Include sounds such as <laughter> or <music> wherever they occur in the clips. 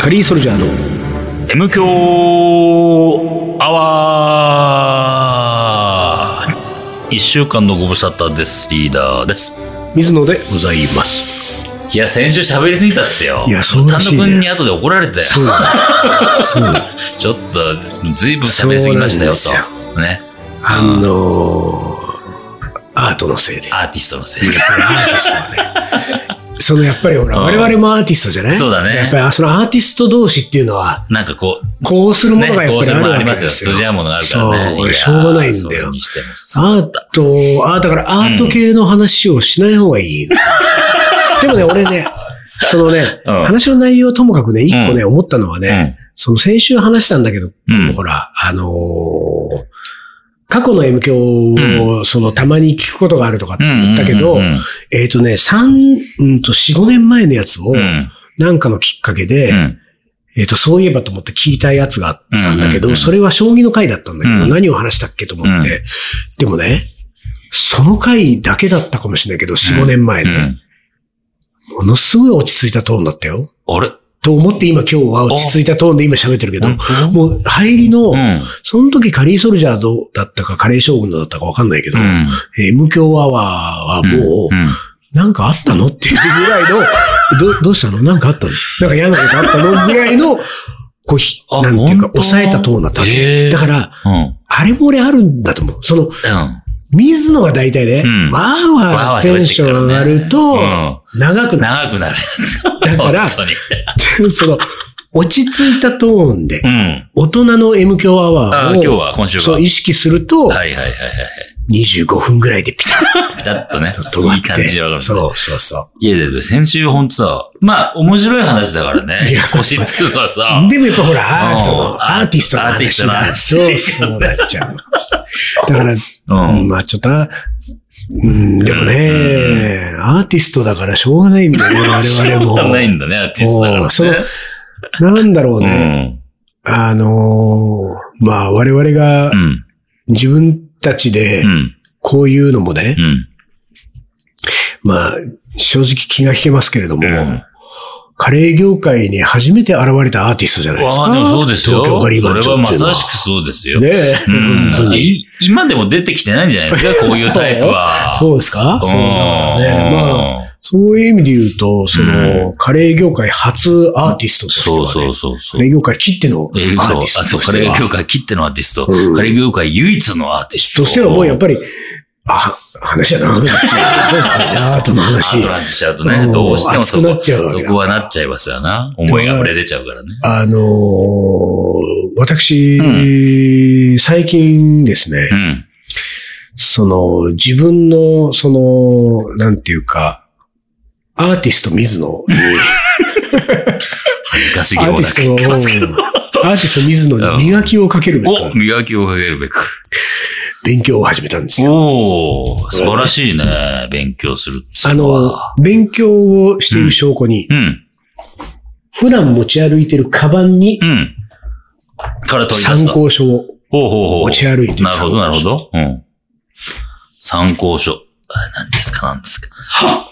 カリーソルジャーの M 強アワー一週間のご無沙汰です。リーダーです。水野でございます。いや、先週喋りすぎたってよ。いやそうらしいね単独に後で怒られたよ。そうだ。そうだ。<laughs> ちょっと、ずいぶん喋りすぎましたよ、そうなんと。ね。あのー、アートのせいで。アーティストのせいで。アーティストはね。そのやっぱりほら、うん我々もアーティストじゃない？そうだねやっぱりそのアーティスト同士っていうのは、なんかこう、こうするものがやっぱりあるわ。けですよ。通じ合うものがあるからね。そう、しょうがないんだよ。アート、あだからアート系の話をしない方がいい。でもね、俺ね、そのね、うん話の内容ともかくね、一個ね、思ったのはね、うん。その先週話したんだけど、うんほら、あのー過去の M 響を、その、たまに聞くことがあるとかって言ったけど、えっ、とね、三、うんと、四五年前のやつをう、ん。なんかのきっかけで、うん。えっ、と、そういえばと思って聞いたやつがあったんだけど、それは将棋の回だったんだけど、うん何を話したっけと思って、うんでもね、その回だけだったかもしれないけど、四五年前で、うん。ものすごい落ち着いたトーンだったよ。あれ？と思って今今日は落ち着いたトーンで今喋ってるけど、もう入りの、うん。その時カリーソルジャードだったかカレー将軍だったかわかんないけど、うん。えー M 響アワーはもう、うんなんかあったのっていうぐらいの、<laughs> ど、どうしたの？なんかあったの？なんか嫌なことあったのぐらいの、こうなんていうか、抑えたトーンだったわけ。だから、うん。あれも俺あるんだと思う。その、うん。水野が大体ね、うんわーわーテンション上がると、長くな長くなる。<laughs> だから。<laughs> その、落ち着いたトーンでう、ん。大人の M 響アあワーを、今日は、今週は。そう意識すると、はいはいはいはい。25分ぐらいでピタッピタッとね。と止まっいい感じてでわか。る。そうそうそいや、でも先週ほんとさ、まあ、面白い話だからねいや。腰っつうのはさう。。でもやっぱほら、アートアーティストのアーティストの話そうそうなっちゃう。だから、うん。まあちょっとな、うん、でもね、アーティストだからしょうがないんだよね、<laughs> 我々も。ないんだね、アーティストだからそのね。なんだろううね。ん。あのーまあ我々がうん。自分たちでうん。こういうのもね、うん。まあ正直気が引けますけれども、うんカレー業界に初めて現れたアーティストじゃないですか。ああ、でもそうですよ。東京ガリそれバン長はまっていうのは。さしくそうですよ。ねえ、うん本当に。い今でも出てきてないんじゃないですか、こういうタイプは。そうですか？そうだからね。まあ、そういう意味で言うと、その、カレー業界初アーティストとしては、ね、そうそうそうそうカレー業界切ってのアえーーティスあ、そう、トとしてはカレー業界切ってのアーティスト。うんカレー業界唯一のアーティスト。としてはもうやっぱり、あ、話は長くなっちゃう。<laughs> アートのア話ート。ランスしちゃうとね、うんどうしてもそこなっちゃうそこはなっちゃいますよな。思いが溢れ出ちゃうからね。あのー私、最近ですね、うん。その、自分の、その、なんていうか、アーティスト水野に、<laughs> 恥ずかしげアーもなくティストを、言ってますけど。アーティスト水野に磨きをかけるべく、お磨きをかけるべく。勉強を始めたんですよ。おー、素晴らしいね。勉強するっつあうの勉強をしている証拠に、うん。普段持ち歩いてるカバンにうん。から取り出す参と。考書を。持ち歩いてるなるほど、なるほど。うん。参考書。あ何ですか、何ですか。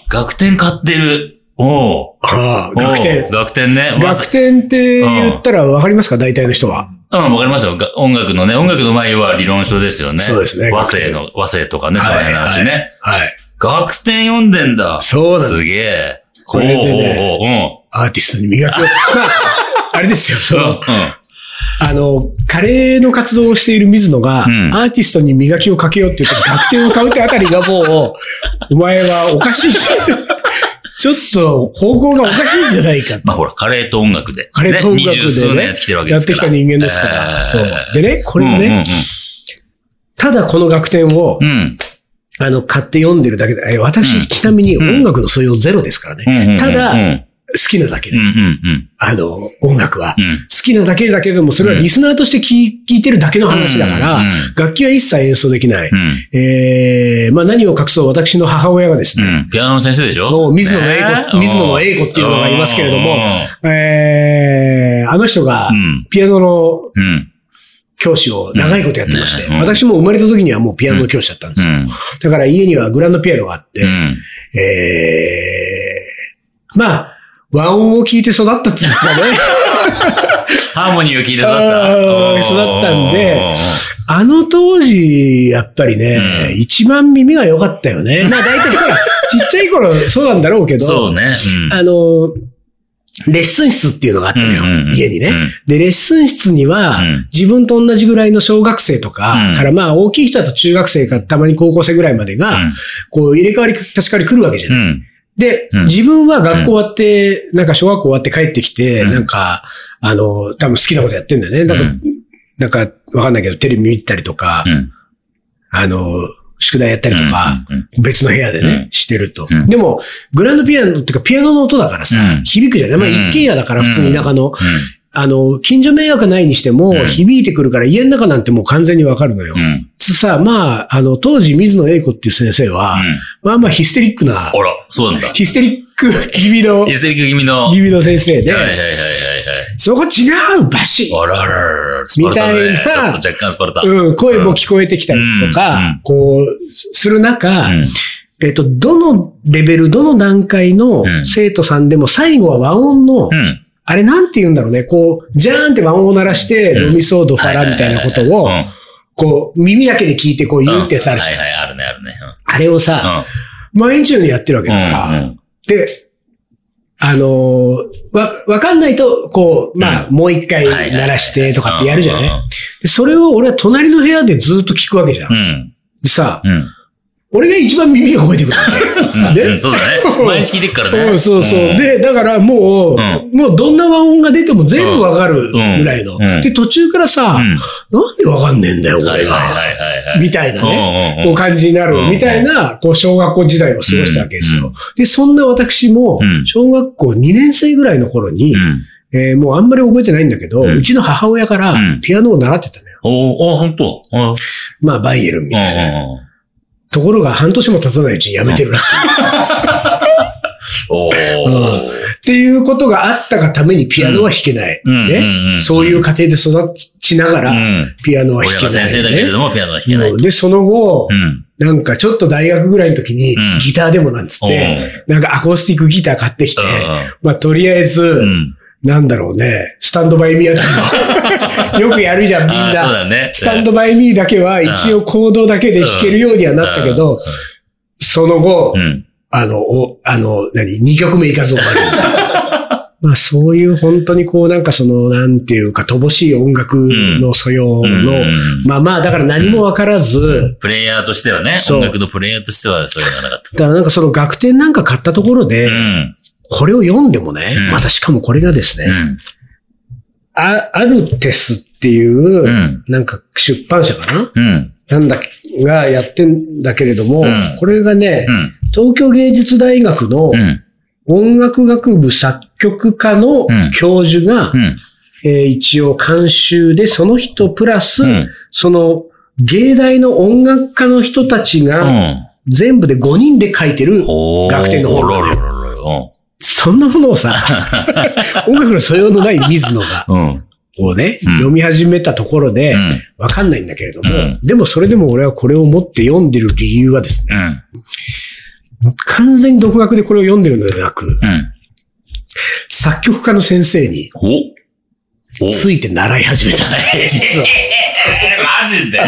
学点買ってる。おうああ、学点おう。学点ね。学点って言ったらわかりますか？大体の人は。うん、わかりますよ。が音楽のね、音楽の前は理論書ですよね。そうですね和声の、和声とかね、その辺の話ね。はい。学点読んでんだ。そうなんですすげえ。これでねほうほうほアーティストに磨きを。<laughs> まあ、あれですよ、そううん。あの、カレーの活動をしている水野が、うんアーティストに磨きをかけようって言って学点を買うってあたりがもう、お前はおかしい。<laughs> ちょっと方向がおかしいんじゃないかと。まあほら、カレーと音楽で。カレーと音楽でねやってきてるわけやですから。ってきた人間ですから。えーそう。でね、これね、うんただこの学点をう、んうん。あの、買って読んでるだけで、え私、うんちなみに音楽の素養ゼロですからね。うんうんうん。ただうん好きなだけで、うんうんうん。あの、音楽は。うん。好きなだけだけでも、それはリスナーとして聞いてるだけの話だから、うんうん楽器は一切演奏できない。うん。えー、まあ何を隠そう、私の母親がですね、うん。ピアノの先生でしょ？水野の英ね子、水野の英子っていうのがいますけれども、えー、あの人がう、ん。ピアノのうん。教師を長いことやってまして、うんねうん私も生まれた時にはもうピアノの教師だったんですよ。うん。だから家にはグランドピアノがあって、うん。えー、まあ、和音を聞いて育ったっていうんですかね。<laughs> ハーモニーを聞いて育った。育ったんであの当時、やっぱりね、うん。一番耳が良かったよね。まあ大体ほら、ちっちゃい頃そうなんだろうけど、そうね。うん。あの、レッスン室っていうのがあったのよ、うんうんうん家にね、うん。で、レッスン室には、うん。自分と同じぐらいの小学生とか、うん。からまあ大きい人だと中学生かたまに高校生ぐらいまでが、うん。こう入れ替わり立ち替わり来るわけじゃない。うん。で、うん。自分は学校終わって、なんか小学校終わって帰ってきて、うん。なんか、あの、多分好きなことやってんだよね。なんか、うんなんか、わかんないけど、テレビ見たりとか、うん。あの、宿題やったりとか、うんうん別の部屋でね、うん。してると。うん。でも、グランドピアノっていうか、ピアノの音だからさ、うん。響くじゃない。まあ、うん。一軒家だから、普通に田舎の、うあの、近所迷惑ないにしても、うん響いてくるから、家の中なんてもう完全にわかるのよ。ん。うん。つさ、まあ、あの、当時、水野英子っていう先生は、まあまあヒステリックなあ、ら、そうなんだ。ヒステリック気味のヒ、ステリック気味の。気味の先生で、はいはいはいはいはい。そこ違うバシッあらららら。みたいなちょっと若干スパルタ。うん、声も聞こえてきたりとか、うんこう、する中、うんえっと、どのレベル、どの段階のうん生徒さんでも最後は和音の、うん。あれなんて言うんだろうね、こう、ジャーンって和音を鳴らして、うんドミソード、ファラみたいなことをう、んこう、耳だけで聞いてこう言うってやつあるじゃん。はいはい、あるね、あるね。あれをさ、毎日のようにやってるわけうん。だから、うんで、あのーわ、わかんないと、こう、まあ、うんもう一回鳴らしてとかってやるじゃうんないでそれを俺は隣の部屋でずっと聞くわけじゃんう。ん。でさ、うん。俺が一番耳が覚えてくるうんわけ。うんそうだね。毎日聞いてっからね。うん、そうそう。ん、で、だからもう、うもうどんな和音が出ても全部わかるぐらいの。で、途中からさ、うん。なんでわかんねえんだよ、俺が。みたいなね。ねこう感じになる、うんみたいな、こう、小学校時代を過ごしたわけですうんよ。で、そんな私もうん、小学校2年生ぐらいの頃に、うん。えーもうあんまり覚えてないんだけど、ううんちの母親からうんピアノを習ってたのよ。おお、本当うん。まあ、バイエルンみたいな。ところが半年も経たないうちに辞めてるらしい。っていうことがあったがためにピアノは弾けない。ねうんそういう家庭で育ちながら、うん。ピアノは弾親けない、が先生だけれども、ピアノは弾けない。うんで、その後う、ん。なんかちょっと大学ぐらいの時にうんギターでもなんつって、なんかアコースティックギター買ってきて、まあとりあえず、うん。なんだろうね、スタンドバイミーあたりのよくやるじゃん、みんあーそうな。だね。スタンドバイミーだけは一応コードだけで弾けるようにはなったけど、その後う、ん。あの、お、あの、何、二曲目いかず終わる。<laughs> まあそういう本当にこうなんかその、なんていうか、乏しい音楽の素養うんの、まあまあだから何もわからず、プレイヤーとしてはね、音楽のプレイヤーとしてはそれがなかった。だからなんかその楽天なんか買ったところでう、ん。これを読んでもねうん、またしかもこれがですね、アルテスっていうう、ん。なんか出版社かな？うん。なんだ、がやってんだけれども、うんこれがねう、ん。東京芸術大学のうん。音楽学部作曲科のうん教授が、うん。えー一応監修で、その人プラス、うん。その芸大の音楽家の人たちが、全部で5人で書いてる、楽天の方ロロロロロそんなものをさ、<laughs> 音楽の素養のない水野が、うん。こうね、うん読み始めたところでう、ん。わかんないんだけれども、うんでもそれでも俺はこれを持って読んでる理由はですね、うん。完全に独学でこれを読んでるのではなく、うん。作曲家の先生について習い始めたね、<laughs> 実は。マジで？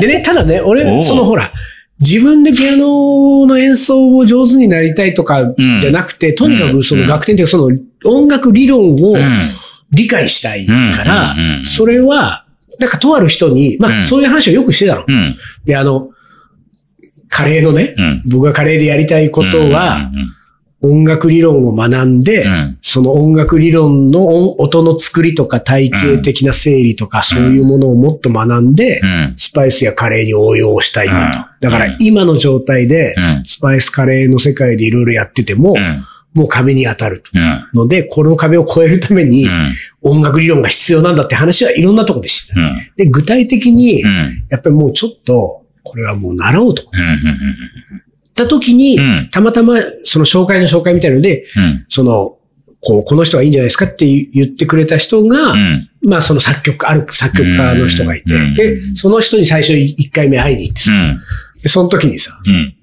でね、ただね、お俺、うそのほら、自分でピアノの演奏を上手になりたいとかじゃなくて、とにかくその楽天というかその音楽理論をうん。理解したいからうん。うん。うん。う、ん。それは、なんかとある人に、まあうん。そういう話をよくしてたの。うん。で、あの、カレーのね、うん。僕がカレーでやりたいことは、音楽理論を学んでうん、うん、その音楽理論の音音の作りとか体系的な整理とか、そういうものをもっと学んで、うん。スパイスやカレーに応用したいんだと。うんだから今の状態でう、ん。スパイスカレーの世界でいろいろやっててもう、ん。もう壁に当たると。うん。ので、この壁を越えるためにう、ん。音楽理論が必要なんだって話はいろんなところでしてた。うん。で、具体的にう、ん。やっぱりもうちょっと、これはもう習おうと。った時にう、ん。たまたまその紹介の紹介みたいので、うん。その、こう、この人がいいんじゃないですかって言ってくれた人が、うん。まあその作曲家、ある作曲家の人がいてうん、で、その人に最初1回目会いに行ってさ、でその時にさ、うん。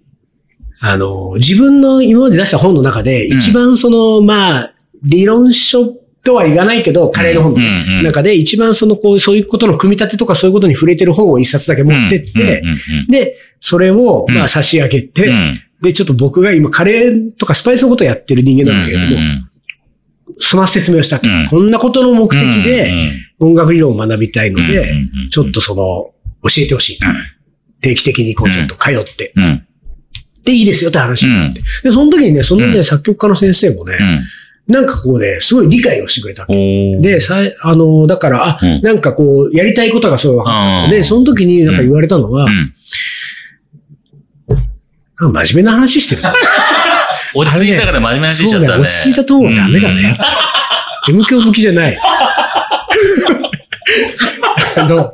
あの、自分の今まで出した本の中で、うん一番その、まあ、理論書とは言わないけど、カレーの本の中で一番その、こう、そういうことの組み立てとかそういうことに触れてる本を一冊だけ持ってって、で、それを、まうん。あ差し上げて。で、ちょっと僕が今カレーとかスパイスのことをやってる人間なんだけれども、その説明をしたと、うん。こんなことの目的で音楽理論を学びたいので、ちょっとその、教えてほしいと。定期的にこうちょっと通って、でいいですよって話になって。で、その時にね、そのね、うん。作曲家の先生もね、なんかこうね、すごい理解をしてくれたで、さい、あの、だから、あ、うん。なんかこう、やりたいことがすごい分かったで、その時になんか言われたのは、うん。なんか真面目な話してる。<laughs> 落ち着いたから真面目な話しちゃったね。落ち着いたトーンはダメだね。M 響向きじゃない。あの、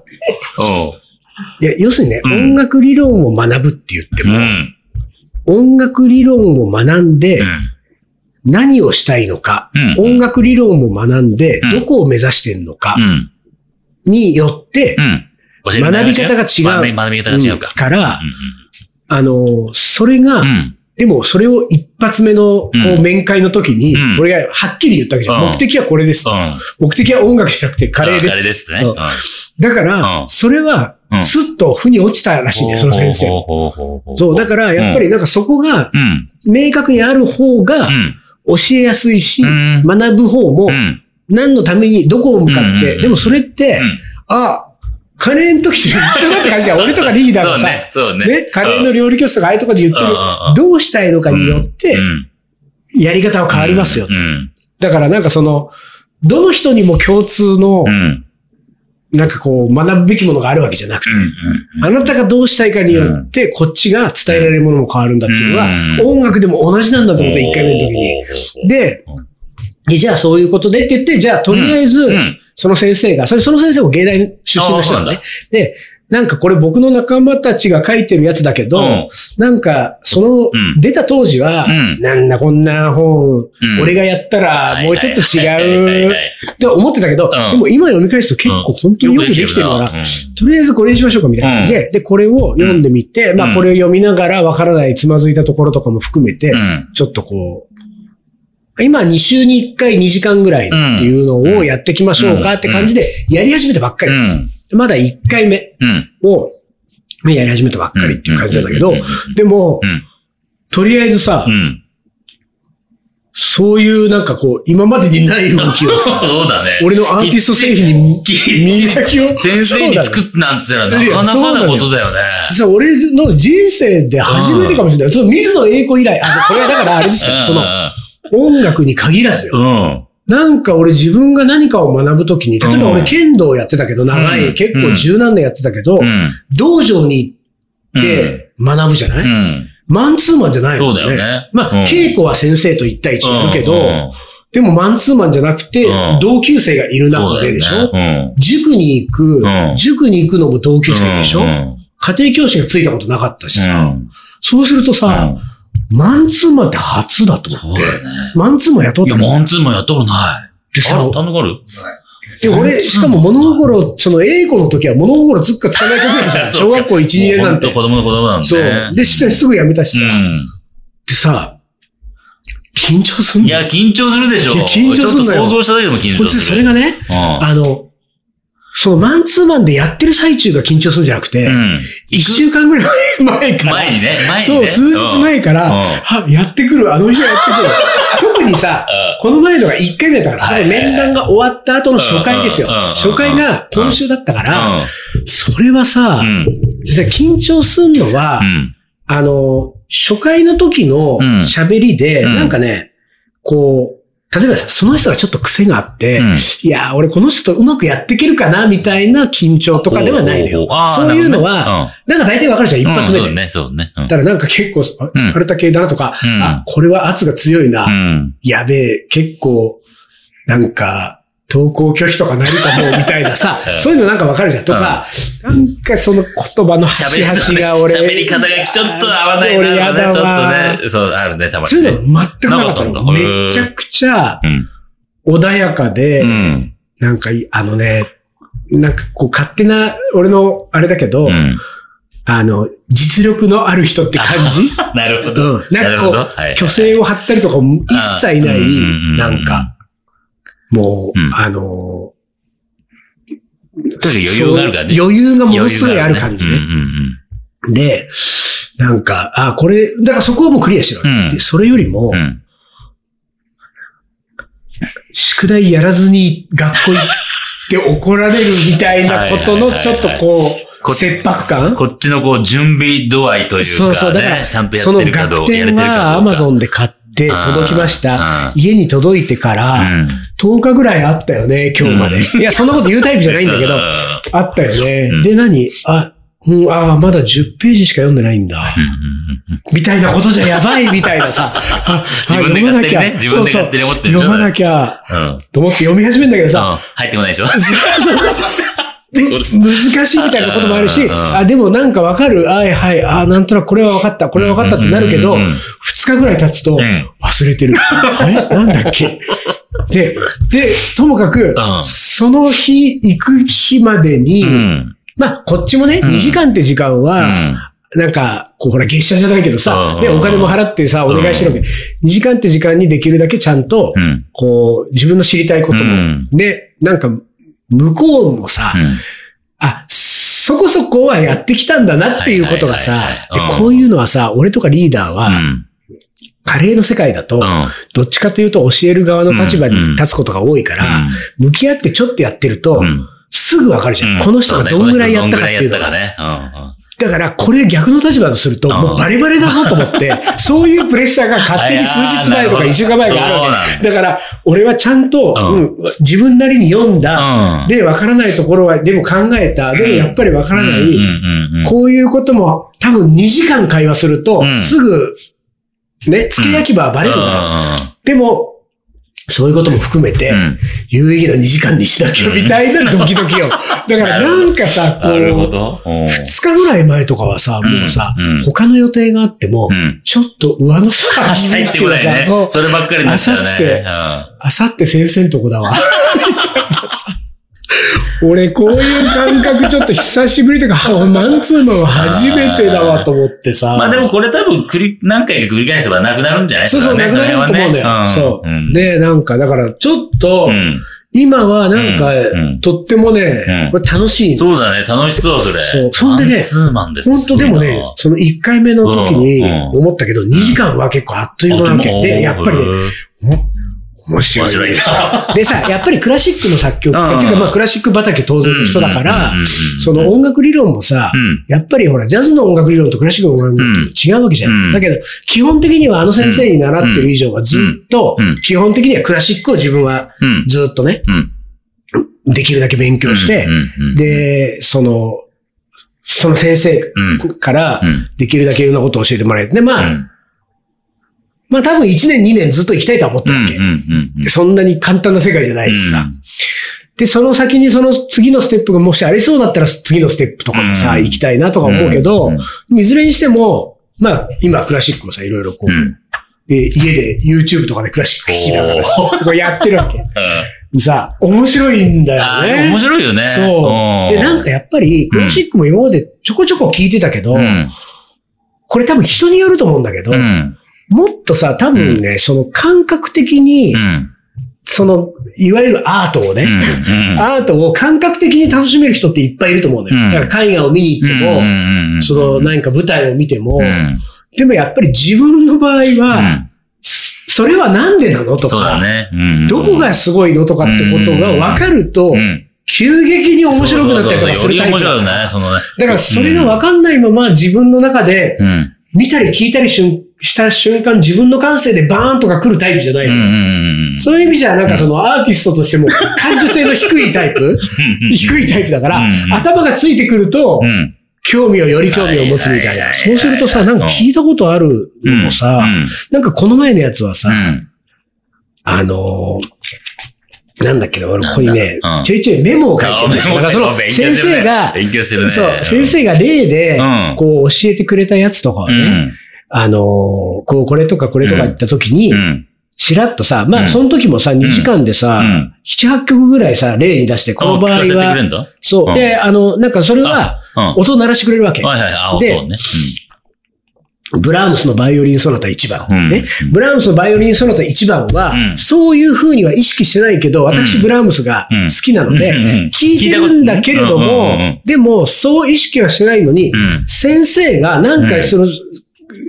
おういや、要するにね、うん音楽理論を学ぶって言ってうも、ん。音楽理論を学んでうん。何をしたいのか、うん音楽理論を学んでうんどこを目指してるのかうん。によって学び方が違う学び方が違うかうん。から、うんあの、それが、うん。でもそれを一発目のこううん面会の時にうん、俺がはっきり言ったわけじゃん。うん目的はこれです。目的は音楽じゃなくてカレーです。カレーですね。だからう、んそれはう、んスッと腑に落ちたらしいね、その先生そう、だから、やっぱりなんかそこがうん。明確にある方がうん。教えやすいし、うん学ぶ方もうん。何のためにどこを向かって、うんでもそれって、うんあ、カレーの時と一緒だって感じだ。俺とかリーダーがさ、ね。ね。ね、カレーの料理教室とかああいうとこで言ってるどうしたいのかによってう、んやり方は変わりますよう。ん。だからなんかその、どの人にも共通のう、ん。なんかこう、学ぶべきものがあるわけじゃなくて、あなたがどうしたいかによって、こっちが伝えられるものも変わるんだっていうのは、音楽でも同じなんだと思った、1回目の時に。でうん、でじゃあそういうことでって言って、じゃあとりあえずその先生が、それその先生も芸大出身の人なんだね。で、なんかこれ僕の仲間たちが書いてるやつだけど、うん。なんか、そのうん、出た当時は、うん。なんだこんな本、うん。俺がやったらもうちょっと違うって思ってたけど、ん。でも今読み返すと結構本当によくできてるから、うん。とりあえずこれにしましょうかみたいな。感じで、で、これを読んでみて、まうん。あこれを読みながらわからないつまずいたところとかも含めて、うん。ちょっとこう、今2週に1回2時間ぐらいっていうのをやっていきましょうかって感じでやり始めたばっかり。うん。まだ1回目うん。をやり始めたばっかりっていう感じなんだけどでもう、ん。とりあえずさう、ん。そういうなんかこう、今までにない動きをさ、<laughs> そうだね。俺のアーティスト製品に磨きを。先生に作っっなんてのはなかなかなことだよね。さ、俺の人生で初めてかもしれない。その水野英子以来、あ、これはだからあれですよ。その音楽に限らずよ。うん。なんか俺自分が何かを学ぶときに、例えば俺うん。剣道やってたけど、長い、うん。結構十何年やってたけど、うん。道場に行って学ぶじゃない、うん。マンツーマンじゃないもんそうだよね。まあ、うん。稽古は先生と一対一やるけど、うん。でもマンツーマンじゃなくて、うん。同級生がいる中ででしょ、ね。塾に行く、うん。塾に行くのも同級生でしょ、家庭教師がついたことなかったしさ、うん。そうするとさ、マンツーマンって初だと思って、そうだよね。マンツーマン雇っいや、たのマンツーマンやっとない。でさあ、単独ある？で、俺、しかも物心、その英語の時は物心つくかつかないかぐらいじゃん。<laughs> 小学校1、2年なんて子供の子供なんで。そう。で、してすぐ辞めたしさ。うでさ、緊張すんん。いのや、緊張するでしょ。いや緊張すんのよちょっと想像しただけでも緊張する。それがね、うんあの、そのマンツーマンでやってる最中が緊張するんじゃなくて、うん。一週間ぐらい前から。前にね、前にね。そう、数日前から、うんは、やってくる、あの日がやってくる。<laughs> 特にさ、この前のが1回目だったから、面談が終わった後の初回ですよ。初回が今週だったから、うそれはさ、ん。実は緊張するのは、うん。あの、初回の時のうん喋りで、うんなんかね、こう、例えばさ、その人がちょっと癖があって、うん。いやー、俺この人とうまくやっていけるかな、みたいな緊張とかではないのよ。そういうのは、なんか大体わかるじゃん、ね一発目で。うん。そうね、そうね。うん。だからなんか結構、あうん。スパルタ系だなとか、うん。あ、これは圧が強いな、うん。やべえ、結構、なんか、投稿拒否とかなるかも、みたいなさ <laughs> う、んそういうのなんかわかるじゃん。とか、なんかその言葉の端々が俺、喋り方がちょっと合わないなちょっわとね、そう、あるね、たまにそうね。いうの全くなかったの。めちゃくちゃうん。穏やかで、うん。なんかい、あのね、なんかこう勝手な、俺のあれだけど、うん。あの、実力のある人って感じ？<laughs> なるほど。うん。なんかこう、虚勢を張ったりとかも一切ないなんか、もう、うんあの余裕があるからね。そう余裕がものすごいある感じね。で、なんか、あ、これ、だからそこはもうクリアしてるわけ、うんでそれよりも、うん。宿題やらずに学校行って怒られるみたいなことのちょっとここう、切迫感？こっちのこう、準備度合いというか、ね、そうそう、だから、ちゃんとやそのってるかどうか、やれ学点てるかどうか。はアマゾンで買って届きました。家に届いてから、うん。10日ぐらいあったよね、今日まで。いや、そんなこと言うタイプじゃないんだけど、うん。あったよね。うん。で、何？あ、うん、ああ、まだ10ページしか読んでないんだ。みたいなことじゃやばいみたいなさ。<laughs> あ自分であ勝手にね自分で勝手に思ってる読まなきゃ。と思って読み始めるんだけどさ、入ってこないでしょ。そうそうそう。で難しいみたいなこともあるし、あ、でもなんかわかる、はいはい、あ、なんとなくこれはわかった、これはわかったってなるけど、うんうんうんうん。2日ぐらい経つとん忘れてる。<laughs> あれ？なんだっけ？で、で、ともかく、んその日、行く日までに、うん。まあ、こっちもね、うん2時間って時間うは、ん。なんか、こう、ほら、月謝じゃないけどさう、んで、お金も払ってさ、お願いしてるわけ。2時間って時間にできるだけちゃんと、うん。こう、自分の知りたいことも、うんで、なんか、向こうもさ、あ、そこそこはやってきたんだなっていうことがさこういうのはさ、俺とかリーダーは、うん。カレーの世界だと、うん。どっちかというと教える側の立場に立つことが多いから、向き合ってちょっとやってると、うん。すぐわかるじゃん。うん。この人がどんぐらいやったかっていうのが。だから、これ逆の立場とすると、うん。もうバレバレだぞと思って、<laughs> そういうプレッシャーが勝手に数日前とか一週間前があるわけ。だ。から、俺はちゃんと、自分なりに読んうん。だ、うん。で、わからないところは、でも考えた、でもやっぱりわからない、こういうことも多分2時間会話するとう、ん。すぐ、ね、付け焼き場はバレるから。でも、そういうことも含めて、うん有意義な2時間にしなきゃみたいなドキドキよ。だから <laughs> なんかさ、こう、ど。うん2日ぐらい前とかはさ、もうさうん、他の予定があってもう、ん。ちょっと上の空が <laughs> 入ってこないね。そればっかりでしたよね。あさってうんあさって先生んとこだわ。<laughs> <laughs> 俺、こういう感覚ちょっと久しぶりというか、はマンツーマンは初めてだわと思ってさ。まあでもこれ多分繰り、何回か繰り返せばなくなるんじゃない？そうそう、なくなると思うんだよ。そう。で、なんか、だから、ちょっとう、ん。今はなんかうんうん、とってもねうん、これ楽しい。そうだね、楽しそう、それ。そうそんでねツーマンです。本当でもね、その1回目の時に思ったけど、2時間は結構あっという間なわけ。で、やっぱりね、面白い。です <laughs> でさ、やっぱりクラシックの作曲家っていうか、うんまあクラシック畑当然の人だからその音楽理論もさう、ん。やっぱりほら、ジャズの音楽理論とクラシックの音楽理論って違うわけじゃうんん。だけど、基本的にはあの先生に習ってる以上はずっと基本的にはクラシックを自分はうん。ずっとね、うん。できるだけ勉強してで、その、その先生からうん、できるだけいろんなことを教えてもらえて。で、まあ、うんまあ多分1年2年ずっと行きたいとは思ってるわけ。うんうんうんそんなに簡単な世界じゃないしさ。で、その先にその次のステップがもしありそうだったら次のステップとかもさ、うん行きたいなとか思うけどうん、いずれにしても、まあ今クラシックもさ、いろいろこう、うんで家で YouTube とかでクラシック聴きながらさやってるわけ。<laughs> うんさ、面白いんだよね。面白いよね。そう。で、なんかやっぱり、クラシックも今までちょこちょこ聞いてたけど、うん。これ多分人によると思うんだけど、うん。もっとさ、多分ね、その感覚的に、うん。その、いわゆるアートをね、うん。アートを感覚的に楽しめる人っていっぱいいると思うのよ。うんだから絵画を見に行っても、もその何か舞台を見ても、うん。でもやっぱり自分の場合は、そそれはなんでなのとか、ね。うんどこがすごいのとかってことが分かるとう、ん。急激に面白くなったりとかするタイプだ面白いよね、そのね。だからそれが分かんないまま自分の中でうん。見たり聞いたりしゅした瞬間自分の感性でバーンとか来るタイプじゃない。そういう意味じゃなんかそのアーティストとしても感受性の低いタイプ低いタイプだからうん頭がついてくるとうん。興味をより興味を持つみたいな。そうするとさ、なんか聞いたことあるのもさ、なんかこの前のやつはさう、ん。あのーなんだっけな、俺ここにねうん、ちょいちょいメモを書いてるんですよ。だからその先生が。そう、先生が例でうん、こう教えてくれたやつとかをね、うん。あのーこう、これとかこれとか言った時にう、ん。ちらっとさ、まあ、うん。その時もさ、2時間でさうん、7、8曲ぐらいさ、例に出して、この場合は、んだそう。う、ん。で、あの、なんかそれは、うん。音鳴らしてくれるわけ。はいはい。あ、で。ブラームスのバイオリンソナタ1番。ブラームスのバイオリンソナタ1番は、うん。そういう風には意識してないけど、私うん。ブラームスが好きなので、聞いてるんだけれども、でも、そう意識はしてないのに、うん。先生が何回その、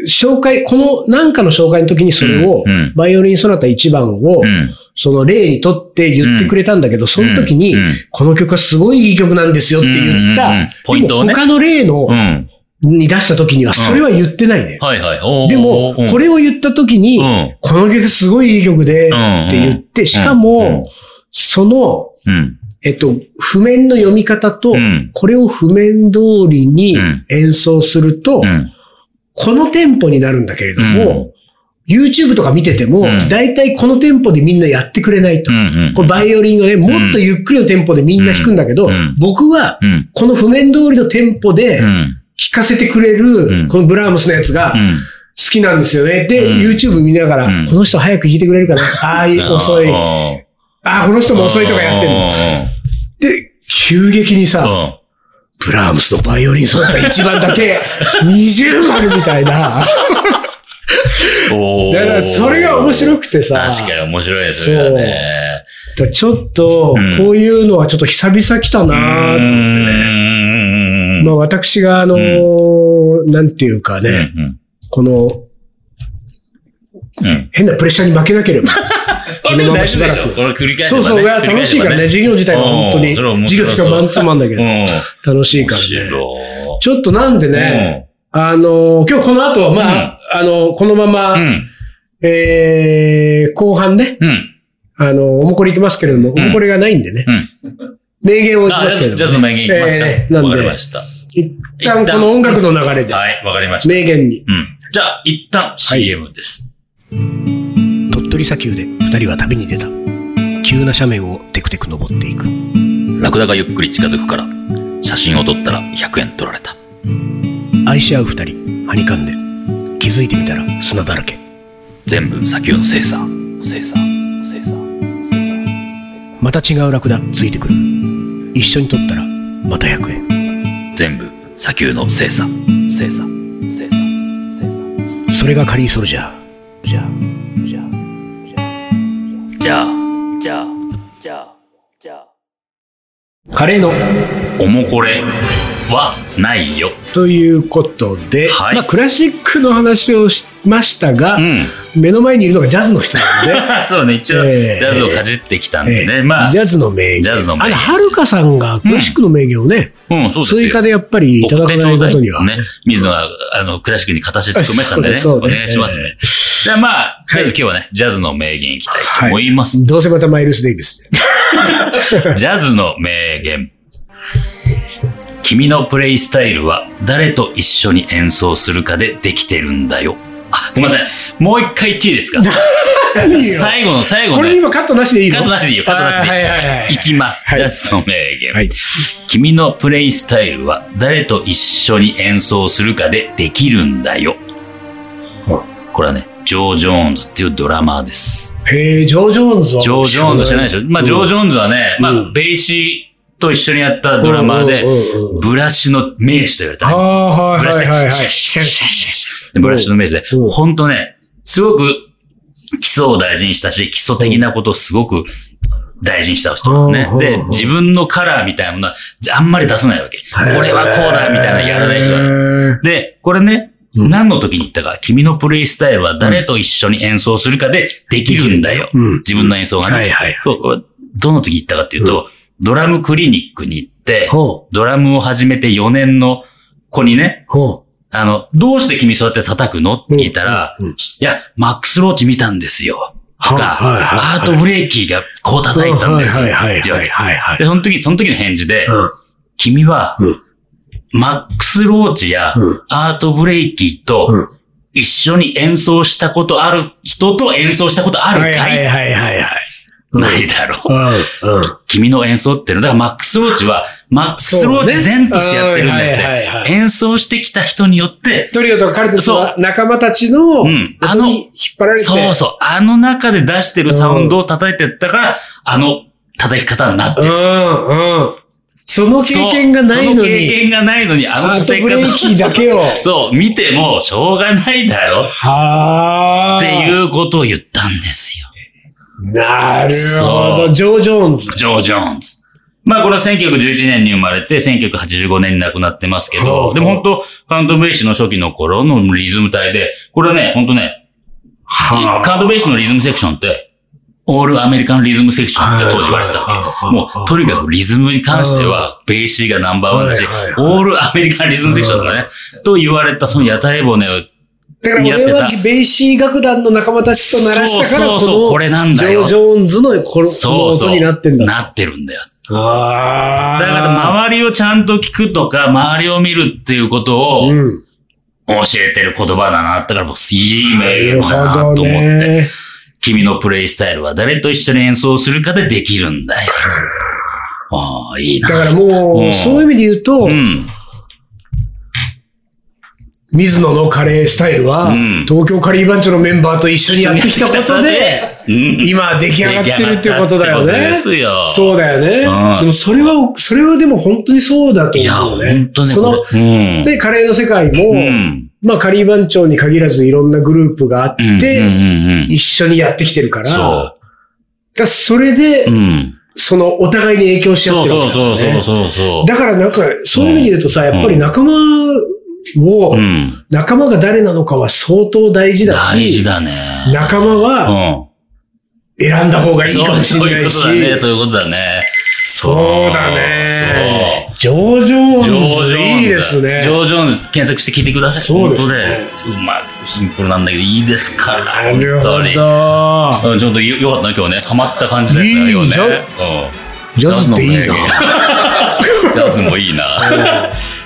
紹介、この何かの紹介の時にそれを、バイオリンソナタ1番を、うん。その例にとって言ってくれたんだけど、その時に、この曲はすごいいい曲なんですよって言った、ポイント他の例の、うん。に出した時にはそれは言ってないね。はいはい。でも、うん。これを言った時に、うん。この曲すごいいい曲で、んって言って、しかうん。も、その、うん。えっと、譜面の読み方と、うん。これを譜面通りにうん。演奏すると、うん。このテンポになるんだけれども、YouTube とか見てても、うんだいたいこのテンポでみんなやってくれないと。うん。これバイオリンがね、もっとゆっくりのテンポでみんな弾くんだけど、うん僕は、うん。この譜面通りのテンポでうん。弾かせてくれうんる、このブラームスのやつが好うん。きなんですよね。で、うん YouTube 見ながら、うんこの人早く弾いてくれるかな？あ <laughs> あ遅い。あああ、この人も遅いとかやってんの。の。で、急激にさ、うん。ブラームスのバイオリンソナタ一番だけ、<laughs> 二重丸みたいな。だから、それが面白くてさ。確かに面白いですよね。だちょっとうん、こういうのはちょっと久々来たなと思ってね。ねまあ私があのーなんていうかね、このうん。変なプレッシャーに負けなければ、このまましばらく。これ繰り返せばねそうそう、いや楽しいからね、授業自体は本当に。授業とかマンツーマンだけど、うん。楽しいから面ね。白ちょっとなんでね、あのー今日この後、まあ、あのこのまま。えー、後半ね、うん。あの、おもこり行きますけれども、おもこりがないんでね、うん。名言を言いあ、ますけれども、ジャズの名言いきますかえーなんわかりでました。一旦この音楽の流れで、はい、わかりました。名言に。うん。じゃあ、一旦 CM です。鳥取砂丘で二人は旅に出た。急な斜面をテクテク登っていく。ラクダがゆっくり近づくから、写真を撮ったら100円取られた。愛し合う二人、はにかんで。気づいてみたら砂だらけ。全部砂丘の精査。精査。精査。また違うラクダついてくる。一緒に撮ったらまた100円。全部砂丘の精査。精査。精査。精査。それがカリーソルジャー。カレーの。おもこれはないよ。ということで、はいまあクラシックの話をしましたが、うん。目の前にいるのがジャズの人なので、<laughs> そうね、一応、えージャズをかじってきたんでね。ええまあ、ジャズの名言。ジャズの名言あれ、はるかさんがクラシックの名言をね、うん、追加でやっぱりいただかないことには。ね。水野が、あの、クラシックに形作りましたんでね。そうねお願いしますね。じゃあまあ、とりあえず今日はね、ジャズの名言いきたいと思います。どうせまたマイルス・デイビスで。ジャズの名言。君のプレイスタイルは誰と一緒に演奏するかでできてるんだよ。あ、ごめんなさい。もう一回言っていいですか最後の最後のね。これ今カットなしでいいの？カットなしでいいよ、カットなしでいい。はいはいはいいきます。はいジャズの名言。はい君のプレイスタイルは誰と一緒に演奏するかでできるんだよ。はこれはね、ジョー・ジョーンズっていうドラマーです。へえ、ジョー・ジョーンズはジョー・ジョーンズ知らないでしょまあ、ジョー・ジョョーンズはね、まあうん、ベーシーと一緒にやったドラマーで、ブラシの名手と言われたね。ああ、はいブラシで。シャッシャブラシの名手でう、んほんとね、すごく基礎を大事にしたし、基礎的なことをすごく大事にした人ねうん。でうん、自分のカラーみたいなものはあんまり出さないわけ。俺はこうだみたいなのやらない人なの。の。で、これね、うん何の時に言ったか、君のプレイスタイルは誰と一緒に演奏するかでできるんだよ。うん自分の演奏がね。どの時言ったかっていうと、ドラムクリニックに行って、ドラムを始めて4年の子にね、ほあの、どうして君そうやって叩くのってう。聞いたら、うん、いや、マックスローチ見たんですよ。とか、アートブレーキーがこう叩いたんですよ。はいはい。で、その時、その時の返事で、うん君は、うんマックスローチやうんアートブレーキーとうん一緒に演奏したことある人と演奏したことあるかはいいはいはいはいはい。ないだろう。うん、うん。君の演奏っていうのは、だからマックスローチは、マックスローチ前提としてやってるんだよね。はい演奏してきた人によって、トリオとかカルテットそうは仲間たちの、うんあの引っ張られて、そうそう、あの中で出してるサウンドを叩いてったから、あの叩き方になってうる。ん、うん。その経験がないのその経に、験がないのに、あの戦いブレーキだけを。<laughs> そう、見てもしょうがないだろはあ。っていうことを言ったんですよ。なるほど。ジョー・ジョーンズ。ジョー・ジョーンズ。まあこれは1911年に生まれて、1985年に亡くなってますけど、でも本当カウント・ベイシーの初期の頃のリズム隊で、これはね、本当ね、はカウント・ベイシーのリズムセクションって、オールアメリカンリズムセクションって当時言われてたわけ。はいもう、とにかくリズムに関しては、ベイシーがナンバーワンだしオールアメリカンリズムセクションだね。と言われた、その屋台骨を、だから俺はベイシー楽団の仲間たちと鳴らしたから、こそうそうこれなんだよジョー・ジョーンズのこの。音になってんだ。なってるんだよ。ああ。だから周りをちゃんと聞くとか、周りを見るっていうことをうん。教えてる言葉だな。だからもういいな名言るだなと思って。ね。君のプレイスタイルは誰と一緒に演奏するかでできるんだよ。<laughs> ああ、いいな。だからもうそういう意味で言うと、うん。水野のカレースタイルは、うん東京カリー番長のメンバーと一緒にやってきたことで、うん、今出来上がってるってことだよねよ。そうだよね。うんでもそれは、それはでも本当にそうだといや、思うよね。本当ね、その。で、カレーの世界も、うん。まあカリー番長に限らずいろんなグループがあって、一緒にやってきてるから、そうだそれで、うん。うん。そのお互いに影響し合そうってるわそうけだよねそうそうそうそう。だからなんか、そういう意味で言うとさ、やっぱり仲間を、うん。仲間が誰なのかは相当大事だし、大事だね。仲間はうん。選んだ方がいいかもしそういうれないし。ことだね、そういうことだね。そうだね。ジョージョージョーンズ。いいですね。ジョージョーンズ検索して聞いてください。そうですね。本当うまい。シンプルなんだけど、い。い。ですから。なるほ。ど。うんちょっとよよかったね、今日ね。ハマった感じですね、い。い。今日ね。ジャズってい。い。な。ジャズもい。い。な。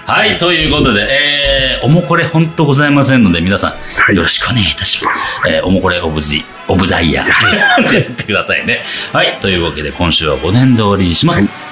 はい、とい。うことで、えー、おもこれ本当ござい。ませんので、皆さん、い。よろしくお願い。い。たします。えー、おもこれオブジ、オブザイヤー。って言ってください。ね。はい、とい。うわけで、今週は5年で終わりにします。